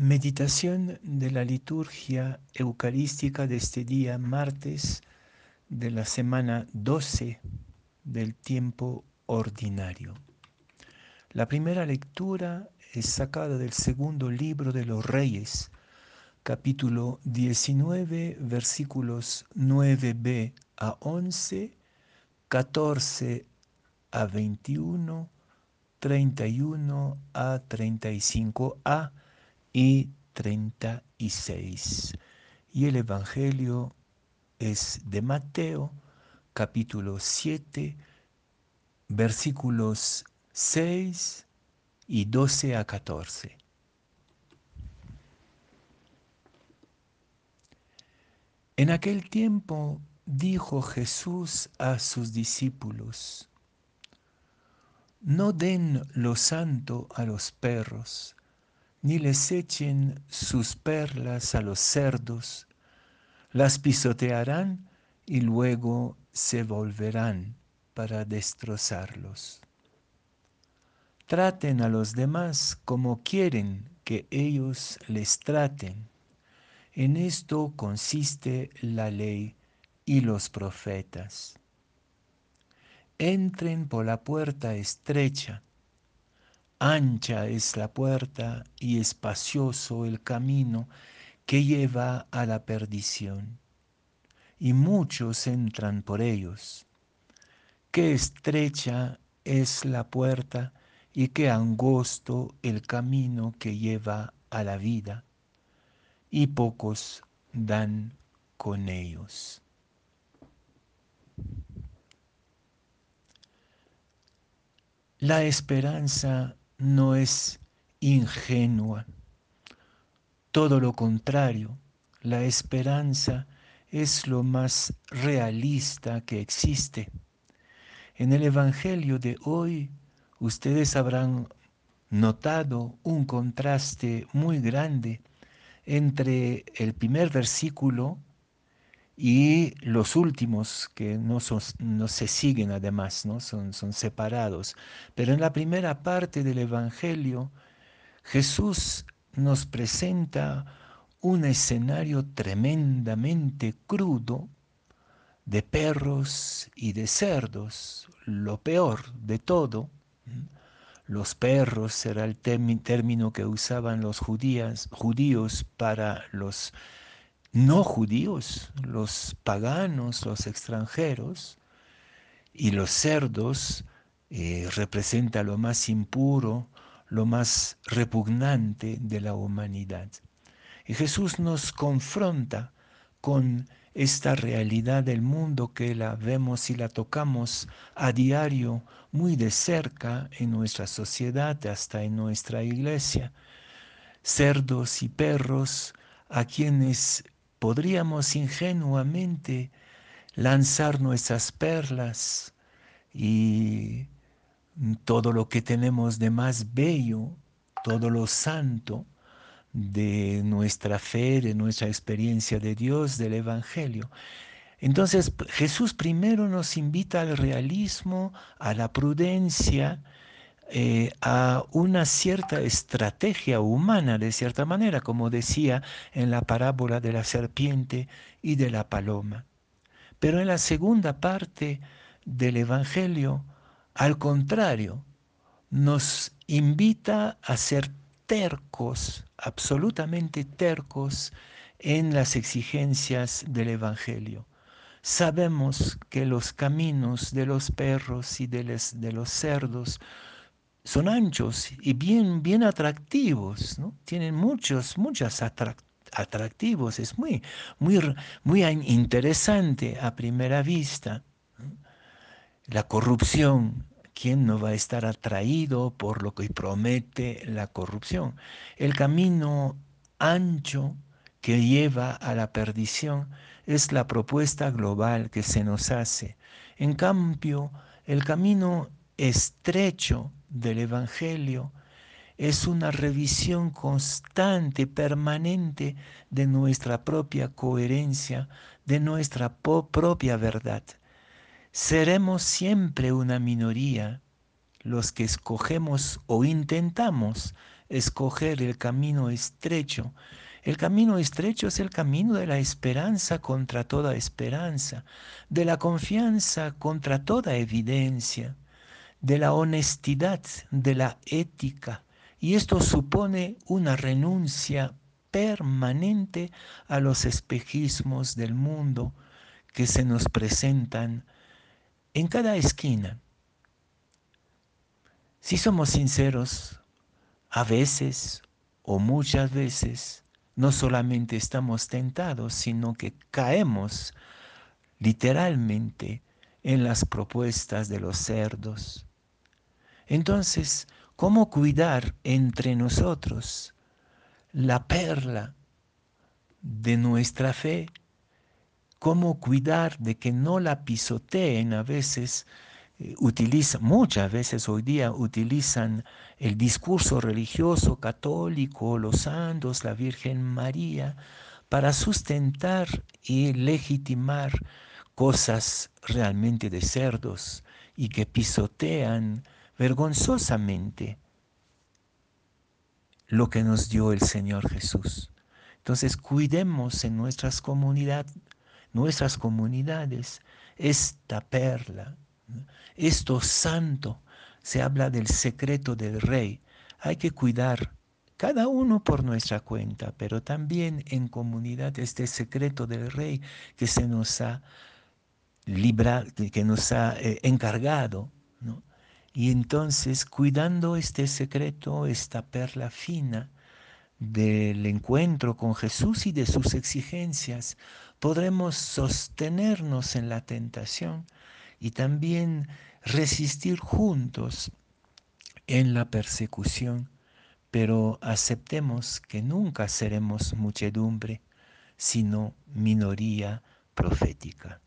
Meditación de la liturgia eucarística de este día martes de la semana 12 del tiempo ordinario. La primera lectura es sacada del segundo libro de los Reyes, capítulo 19, versículos 9b a 11, 14 a 21, 31 a 35a y 36. Y el Evangelio es de Mateo, capítulo 7, versículos 6 y 12 a 14. En aquel tiempo dijo Jesús a sus discípulos, no den lo santo a los perros, ni les echen sus perlas a los cerdos, las pisotearán y luego se volverán para destrozarlos. Traten a los demás como quieren que ellos les traten. En esto consiste la ley y los profetas. Entren por la puerta estrecha Ancha es la puerta y espacioso el camino que lleva a la perdición, y muchos entran por ellos. Qué estrecha es la puerta y qué angosto el camino que lleva a la vida, y pocos dan con ellos. La esperanza no es ingenua. Todo lo contrario, la esperanza es lo más realista que existe. En el Evangelio de hoy ustedes habrán notado un contraste muy grande entre el primer versículo y los últimos que no, se siguen además, ¿no? son, son separados. Pero en la primera parte del Evangelio, Jesús nos presenta un escenario tremendamente crudo de perros y de cerdos, lo peor de todo. Los perros era el término que usaban los judíos para los no judíos, los paganos, los extranjeros, y los cerdos eh, representa lo más impuro, lo más repugnante de la humanidad. Y Jesús nos confronta con esta realidad del mundo que la vemos y la tocamos a diario muy de cerca en nuestra sociedad, hasta en nuestra iglesia. Cerdos y perros a quienes podríamos ingenuamente lanzar nuestras perlas y todo lo que tenemos de más bello, todo lo santo de nuestra fe, de nuestra experiencia de Dios, del Evangelio. Entonces Jesús primero nos invita al realismo, a la prudencia, eh, a una cierta estrategia humana, de cierta manera, como decía en la parábola de la serpiente y de la paloma. Pero en la segunda parte del Evangelio, al contrario, nos invita a ser tercos, absolutamente tercos en las exigencias del Evangelio. Sabemos que los caminos de los perros y de los cerdos son anchos y bien, bien atractivos, ¿no? Tienen muchos, muchos atractivos, es muy, muy, muy interesante a primera vista. La corrupción, ¿quién no va a estar atraído por lo que promete la corrupción? El camino ancho que lleva a la perdición es la propuesta global que se nos hace. En cambio, el camino estrecho del Evangelio es una revisión constante, permanente de nuestra propia coherencia, de nuestra propia verdad. Seremos siempre una minoría los que escogemos o intentamos escoger el camino estrecho. El camino estrecho es el camino de la esperanza contra toda esperanza, de la confianza contra toda evidencia, de la honestidad, de la ética. Y esto supone una renuncia permanente a los espejismos del mundo que se nos presentan en cada esquina. Si somos sinceros, a veces o muchas veces no solamente estamos tentados, sino que caemos literalmente en las propuestas de los cerdos. Entonces, ¿cómo cuidar entre nosotros la perla de nuestra fe? ¿Cómo cuidar de que no la pisoteen a veces eh, utilizan, muchas veces hoy día utilizan el discurso religioso católico, los santos, la Virgen María, para sustentar y legitimar cosas realmente de cerdos y que pisotean vergonzosamente lo que nos dio el Señor Jesús. Entonces cuidemos en nuestras, comunidad, nuestras comunidades esta perla, esto santo, se habla del secreto del rey. Hay que cuidar cada uno por nuestra cuenta, pero también en comunidad este secreto del rey que se nos ha librado, que nos ha eh, encargado. Y entonces, cuidando este secreto, esta perla fina del encuentro con Jesús y de sus exigencias, podremos sostenernos en la tentación y también resistir juntos en la persecución, pero aceptemos que nunca seremos muchedumbre, sino minoría profética.